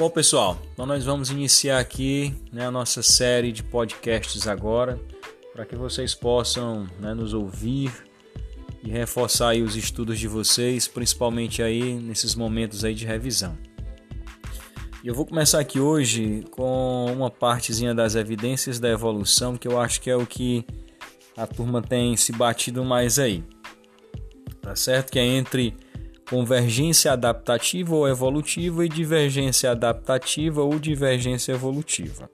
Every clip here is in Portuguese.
Bom, pessoal, então nós vamos iniciar aqui né, a nossa série de podcasts agora, para que vocês possam né, nos ouvir e reforçar os estudos de vocês, principalmente aí nesses momentos aí de revisão. E eu vou começar aqui hoje com uma partezinha das evidências da evolução, que eu acho que é o que a turma tem se batido mais aí. Tá certo? Que é entre convergência adaptativa ou evolutiva e divergência adaptativa ou divergência evolutiva.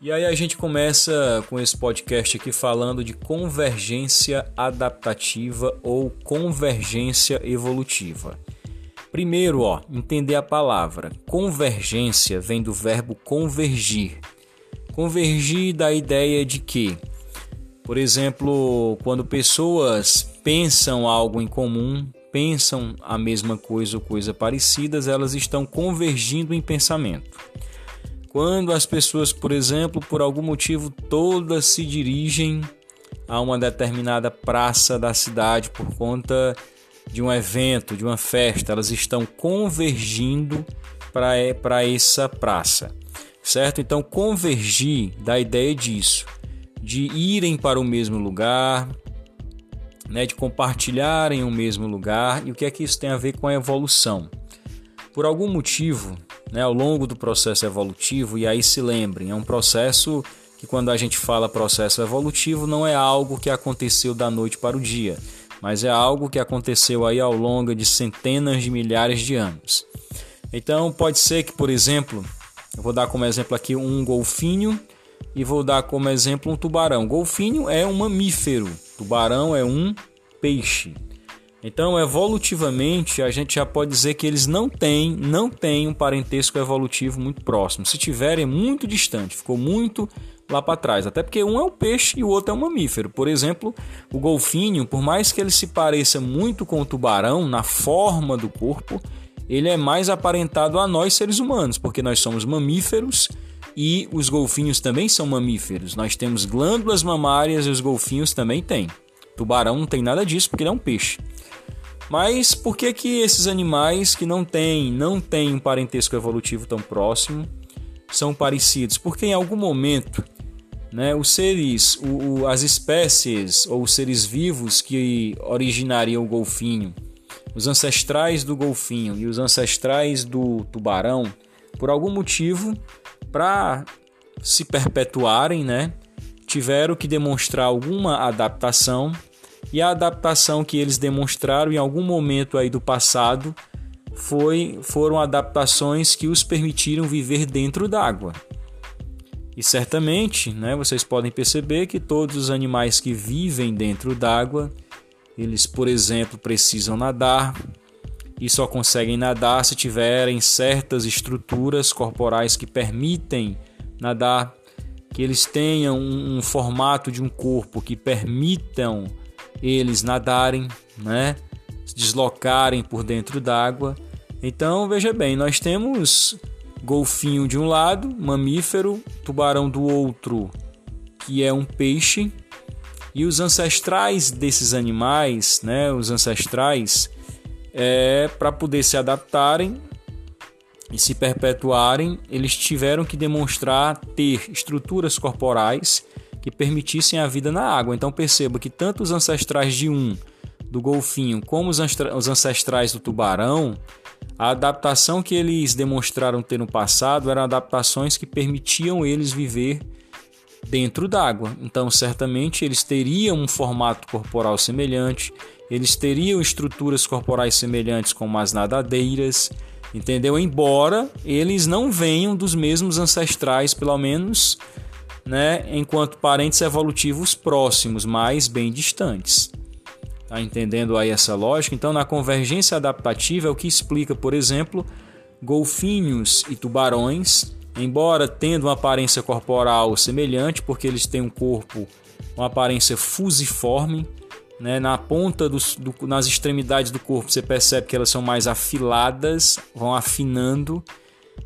E aí a gente começa com esse podcast aqui falando de convergência adaptativa ou convergência evolutiva. Primeiro, ó, entender a palavra. Convergência vem do verbo convergir. Convergir da ideia de que por exemplo, quando pessoas pensam algo em comum, pensam a mesma coisa ou coisa parecidas, elas estão convergindo em pensamento. Quando as pessoas, por exemplo, por algum motivo todas se dirigem a uma determinada praça da cidade por conta de um evento, de uma festa, elas estão convergindo para essa praça, certo? Então, convergir da ideia disso de irem para o mesmo lugar, né, de compartilharem o mesmo lugar. E o que é que isso tem a ver com a evolução? Por algum motivo, né, ao longo do processo evolutivo, e aí se lembrem, é um processo que quando a gente fala processo evolutivo não é algo que aconteceu da noite para o dia, mas é algo que aconteceu aí ao longo de centenas de milhares de anos. Então pode ser que, por exemplo, eu vou dar como exemplo aqui um golfinho e vou dar como exemplo um tubarão. Golfinho é um mamífero, tubarão é um peixe. Então, evolutivamente, a gente já pode dizer que eles não têm, não têm um parentesco evolutivo muito próximo. Se tiverem, é muito distante, ficou muito lá para trás. Até porque um é um peixe e o outro é um mamífero. Por exemplo, o golfinho, por mais que ele se pareça muito com o tubarão na forma do corpo, ele é mais aparentado a nós seres humanos, porque nós somos mamíferos e os golfinhos também são mamíferos. Nós temos glândulas mamárias e os golfinhos também têm. Tubarão não tem nada disso porque ele é um peixe. Mas por que que esses animais que não têm, não têm um parentesco evolutivo tão próximo são parecidos? Porque em algum momento, né, os seres, o, o, as espécies ou os seres vivos que originariam o golfinho, os ancestrais do golfinho e os ancestrais do tubarão, por algum motivo para se perpetuarem, né, tiveram que demonstrar alguma adaptação e a adaptação que eles demonstraram em algum momento aí do passado foi foram adaptações que os permitiram viver dentro d'água. E certamente, né, vocês podem perceber que todos os animais que vivem dentro d'água, eles, por exemplo, precisam nadar, e só conseguem nadar se tiverem certas estruturas corporais que permitem nadar, que eles tenham um, um formato de um corpo que permitam eles nadarem, né? Se deslocarem por dentro d'água. Então, veja bem, nós temos golfinho de um lado, mamífero, tubarão do outro, que é um peixe, e os ancestrais desses animais, né, os ancestrais, é, para poder se adaptarem e se perpetuarem, eles tiveram que demonstrar ter estruturas corporais que permitissem a vida na água. Então perceba que tanto os ancestrais de um, do golfinho, como os ancestrais do tubarão, a adaptação que eles demonstraram ter no passado eram adaptações que permitiam eles viver dentro d'água. Então, certamente eles teriam um formato corporal semelhante, eles teriam estruturas corporais semelhantes como as nadadeiras, entendeu? Embora eles não venham dos mesmos ancestrais, pelo menos, né, enquanto parentes evolutivos próximos, mas bem distantes. Tá entendendo aí essa lógica? Então, na convergência adaptativa é o que explica, por exemplo, golfinhos e tubarões, embora tendo uma aparência corporal semelhante, porque eles têm um corpo, uma aparência fusiforme, né? Na ponta, dos, do, nas extremidades do corpo, você percebe que elas são mais afiladas, vão afinando.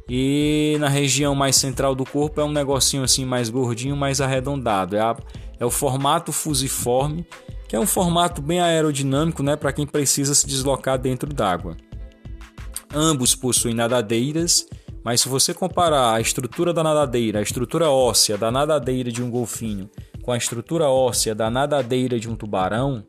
E na região mais central do corpo é um negocinho assim mais gordinho, mais arredondado. É, a, é o formato fusiforme, que é um formato bem aerodinâmico né? para quem precisa se deslocar dentro d'água. Ambos possuem nadadeiras, mas se você comparar a estrutura da nadadeira, a estrutura óssea da nadadeira de um golfinho com a estrutura óssea da nadadeira de um tubarão,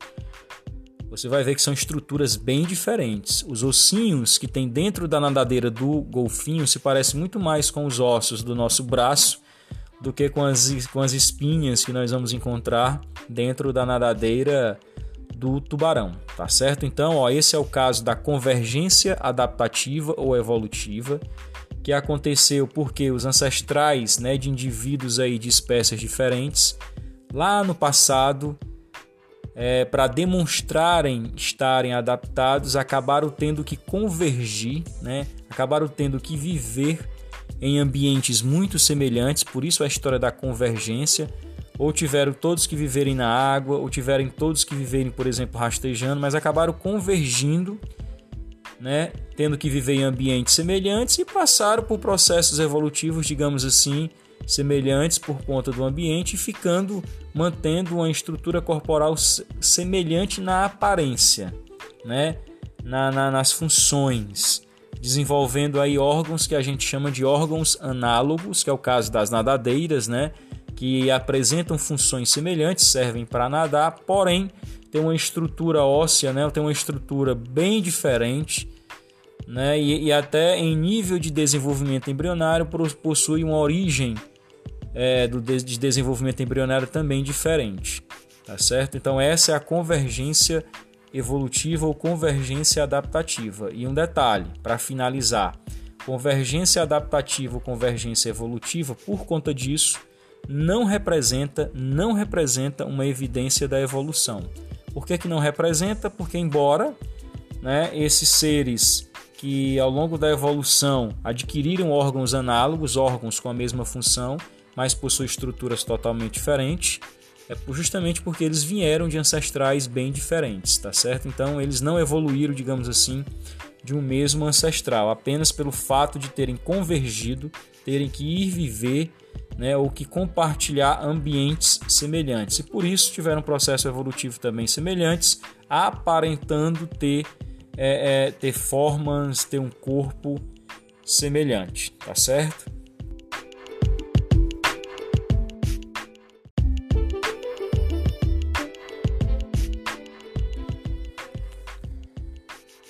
você vai ver que são estruturas bem diferentes. Os ossinhos que tem dentro da nadadeira do golfinho se parecem muito mais com os ossos do nosso braço do que com as, com as espinhas que nós vamos encontrar dentro da nadadeira do tubarão, tá certo? Então, ó, esse é o caso da convergência adaptativa ou evolutiva que aconteceu porque os ancestrais, né, de indivíduos aí de espécies diferentes, lá no passado, é, para demonstrarem estarem adaptados, acabaram tendo que convergir, né? acabaram tendo que viver em ambientes muito semelhantes, por isso a história da convergência. Ou tiveram todos que viverem na água, ou tiveram todos que viverem, por exemplo, rastejando, mas acabaram convergindo, né? tendo que viver em ambientes semelhantes e passaram por processos evolutivos, digamos assim, semelhantes por conta do ambiente, ficando mantendo uma estrutura corporal semelhante na aparência, né? Na, na, nas funções, desenvolvendo aí órgãos que a gente chama de órgãos análogos, que é o caso das nadadeiras, né? Que apresentam funções semelhantes, servem para nadar, porém tem uma estrutura óssea, né? Tem uma estrutura bem diferente né? E, e, até em nível de desenvolvimento embrionário possui uma origem é, do de desenvolvimento embrionário também diferente, tá certo? Então essa é a convergência evolutiva ou convergência adaptativa. E um detalhe para finalizar, convergência adaptativa ou convergência evolutiva, por conta disso, não representa, não representa uma evidência da evolução. Por que, que não representa? Porque embora né, esses seres que ao longo da evolução adquiriram órgãos análogos, órgãos com a mesma função, mas possuem estruturas totalmente diferentes, é justamente porque eles vieram de ancestrais bem diferentes, tá certo? Então eles não evoluíram, digamos assim, de um mesmo ancestral, apenas pelo fato de terem convergido, terem que ir viver, né, ou que compartilhar ambientes semelhantes. E por isso tiveram um processo evolutivo também semelhantes, aparentando ter é, é, ter formas, ter um corpo semelhante, tá certo?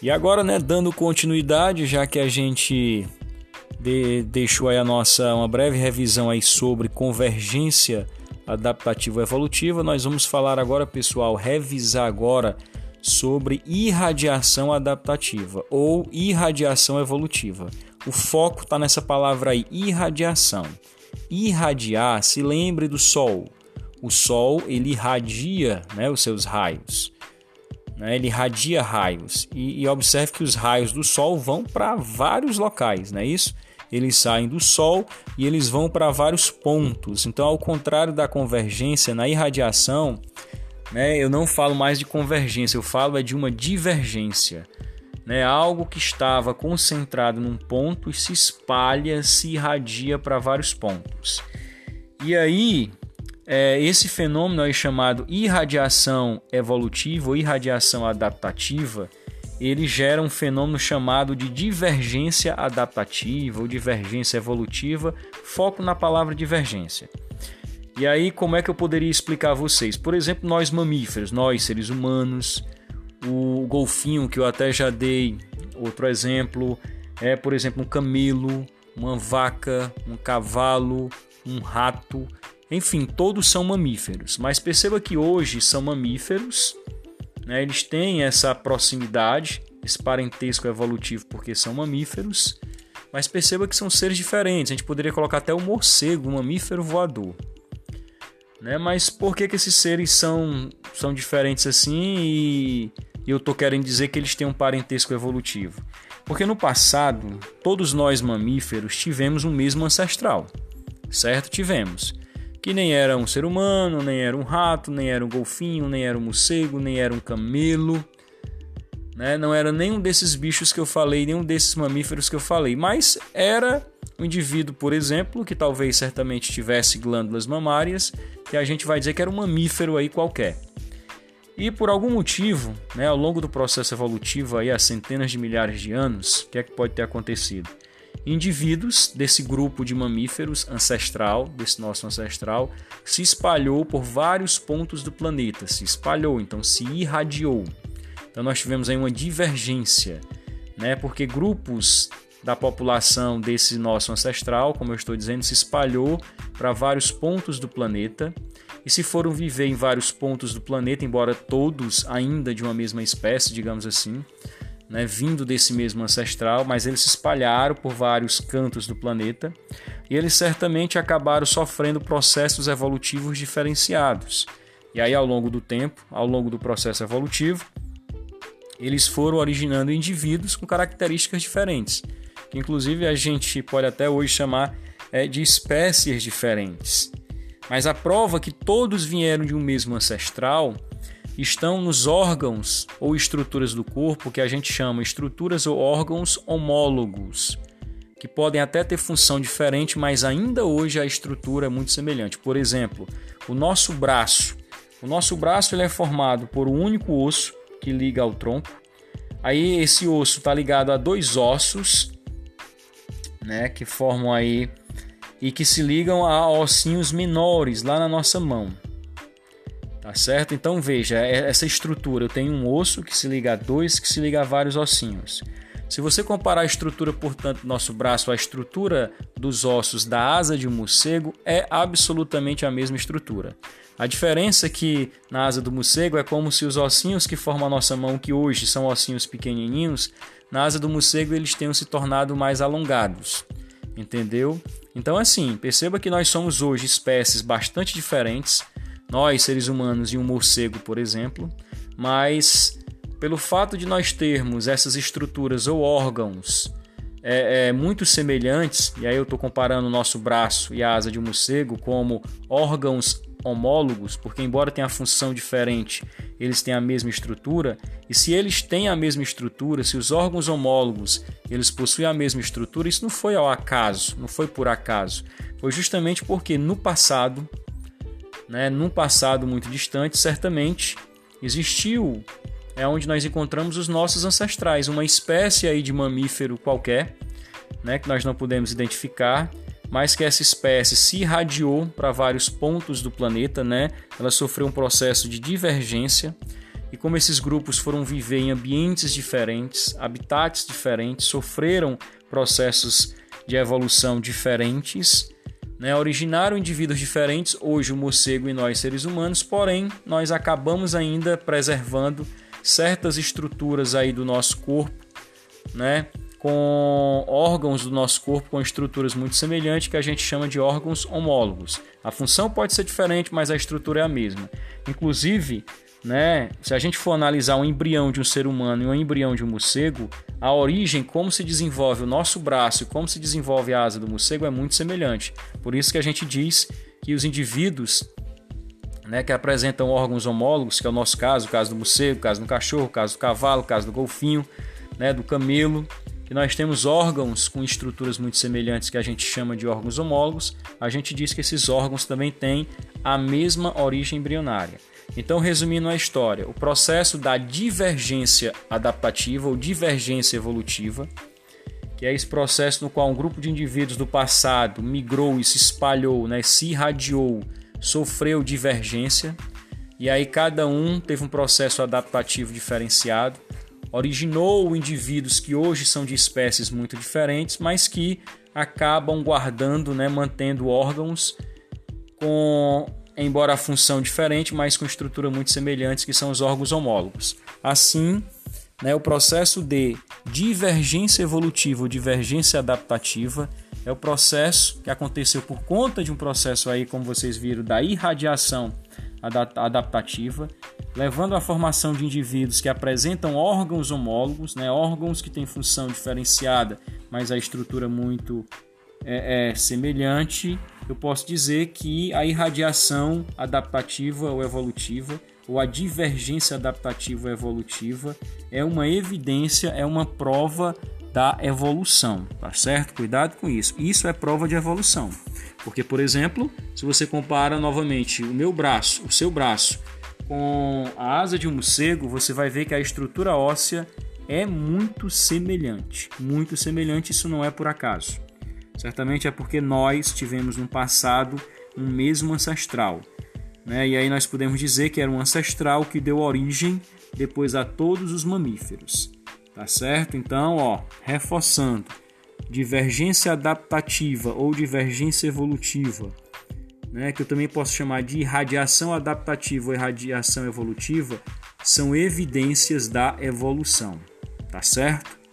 E agora, né, dando continuidade, já que a gente de, deixou aí a nossa uma breve revisão aí sobre convergência adaptativa evolutiva, nós vamos falar agora, pessoal, revisar agora sobre irradiação adaptativa ou irradiação evolutiva. O foco está nessa palavra aí, irradiação. Irradiar, se lembre do Sol. O Sol ele irradia né, os seus raios. Né, ele irradia raios. E, e observe que os raios do Sol vão para vários locais, não é isso? Eles saem do Sol e eles vão para vários pontos. Então, ao contrário da convergência, na irradiação, né, eu não falo mais de convergência, eu falo é de uma divergência. Né, algo que estava concentrado num ponto e se espalha, se irradia para vários pontos. E aí, é, esse fenômeno é chamado irradiação evolutiva ou irradiação adaptativa. Ele gera um fenômeno chamado de divergência adaptativa ou divergência evolutiva, foco na palavra divergência. E aí, como é que eu poderia explicar a vocês? Por exemplo, nós mamíferos, nós seres humanos, o golfinho que eu até já dei, outro exemplo, é, por exemplo, um camelo, uma vaca, um cavalo, um rato, enfim, todos são mamíferos. Mas perceba que hoje são mamíferos, né? eles têm essa proximidade, esse parentesco evolutivo porque são mamíferos, mas perceba que são seres diferentes. A gente poderia colocar até o morcego, um mamífero voador. Né? Mas por que, que esses seres são, são diferentes assim e, e eu tô querendo dizer que eles têm um parentesco evolutivo? Porque no passado, todos nós mamíferos tivemos um mesmo ancestral, certo? Tivemos. Que nem era um ser humano, nem era um rato, nem era um golfinho, nem era um morcego, nem era um camelo. Né? Não era nenhum desses bichos que eu falei, nenhum desses mamíferos que eu falei, mas era um indivíduo, por exemplo, que talvez certamente tivesse glândulas mamárias que a gente vai dizer que era um mamífero aí qualquer. E por algum motivo, né, ao longo do processo evolutivo, aí, há centenas de milhares de anos, o que é que pode ter acontecido? Indivíduos desse grupo de mamíferos ancestral, desse nosso ancestral, se espalhou por vários pontos do planeta, se espalhou, então se irradiou. Então nós tivemos aí uma divergência, né? Porque grupos da população desse nosso ancestral, como eu estou dizendo, se espalhou para vários pontos do planeta e se foram viver em vários pontos do planeta, embora todos ainda de uma mesma espécie, digamos assim, né, vindo desse mesmo ancestral, mas eles se espalharam por vários cantos do planeta e eles certamente acabaram sofrendo processos evolutivos diferenciados. E aí, ao longo do tempo, ao longo do processo evolutivo, eles foram originando indivíduos com características diferentes, que inclusive a gente pode até hoje chamar é, de espécies diferentes. Mas a prova que todos vieram de um mesmo ancestral estão nos órgãos ou estruturas do corpo que a gente chama estruturas ou órgãos homólogos, que podem até ter função diferente, mas ainda hoje a estrutura é muito semelhante. Por exemplo, o nosso braço. O nosso braço ele é formado por um único osso que liga ao tronco. Aí esse osso está ligado a dois ossos, né, que formam aí e que se ligam a ossinhos menores lá na nossa mão. Tá certo? Então veja, é, essa estrutura, eu tenho um osso que se liga a dois, que se liga a vários ossinhos. Se você comparar a estrutura, portanto, do nosso braço à estrutura dos ossos da asa de um morcego, é absolutamente a mesma estrutura. A diferença é que na asa do morcego é como se os ossinhos que formam a nossa mão, que hoje são ossinhos pequenininhos, na asa do morcego eles tenham se tornado mais alongados. Entendeu? Então, assim, perceba que nós somos hoje espécies bastante diferentes, nós, seres humanos, e um morcego, por exemplo, mas pelo fato de nós termos essas estruturas ou órgãos é, é, muito semelhantes, e aí eu estou comparando o nosso braço e a asa de um morcego como órgãos homólogos, porque embora tenha função diferente, eles têm a mesma estrutura, e se eles têm a mesma estrutura, se os órgãos homólogos eles possuem a mesma estrutura, isso não foi ao acaso, não foi por acaso, foi justamente porque no passado, né, num passado muito distante, certamente existiu é onde nós encontramos os nossos ancestrais, uma espécie aí de mamífero qualquer, né, que nós não podemos identificar, mas que essa espécie se irradiou para vários pontos do planeta, né? Ela sofreu um processo de divergência e como esses grupos foram viver em ambientes diferentes, habitats diferentes, sofreram processos de evolução diferentes, né? originaram indivíduos diferentes, hoje o morcego e nós seres humanos, porém nós acabamos ainda preservando certas estruturas aí do nosso corpo, né? com órgãos do nosso corpo com estruturas muito semelhantes que a gente chama de órgãos homólogos. A função pode ser diferente, mas a estrutura é a mesma. Inclusive, né, se a gente for analisar um embrião de um ser humano e um embrião de um morcego, a origem, como se desenvolve o nosso braço e como se desenvolve a asa do morcego é muito semelhante. Por isso que a gente diz que os indivíduos né, que apresentam órgãos homólogos, que é o nosso caso, o caso do morcego, o caso do cachorro, o caso do cavalo, o caso do golfinho, né, do camelo, que nós temos órgãos com estruturas muito semelhantes que a gente chama de órgãos homólogos, a gente diz que esses órgãos também têm a mesma origem embrionária. Então, resumindo a história, o processo da divergência adaptativa ou divergência evolutiva, que é esse processo no qual um grupo de indivíduos do passado migrou e se espalhou, né, se irradiou, sofreu divergência, e aí cada um teve um processo adaptativo diferenciado originou indivíduos que hoje são de espécies muito diferentes, mas que acabam guardando, né, mantendo órgãos com, embora a função diferente, mas com estrutura muito semelhante, que são os órgãos homólogos. Assim, né, o processo de divergência evolutiva ou divergência adaptativa é o processo que aconteceu por conta de um processo aí, como vocês viram, da irradiação adaptativa, levando à formação de indivíduos que apresentam órgãos homólogos, né, órgãos que têm função diferenciada, mas a estrutura muito é, é, semelhante, eu posso dizer que a irradiação adaptativa ou evolutiva, ou a divergência adaptativa ou evolutiva, é uma evidência, é uma prova da evolução, tá certo? Cuidado com isso. Isso é prova de evolução. Porque, por exemplo, se você compara novamente o meu braço, o seu braço, com a asa de um morcego, você vai ver que a estrutura óssea é muito semelhante. Muito semelhante, isso não é por acaso. Certamente é porque nós tivemos no passado um mesmo ancestral. Né? E aí nós podemos dizer que era um ancestral que deu origem depois a todos os mamíferos. Tá certo? Então, ó, reforçando, divergência adaptativa ou divergência evolutiva, né, que eu também posso chamar de irradiação adaptativa ou irradiação evolutiva, são evidências da evolução, tá certo?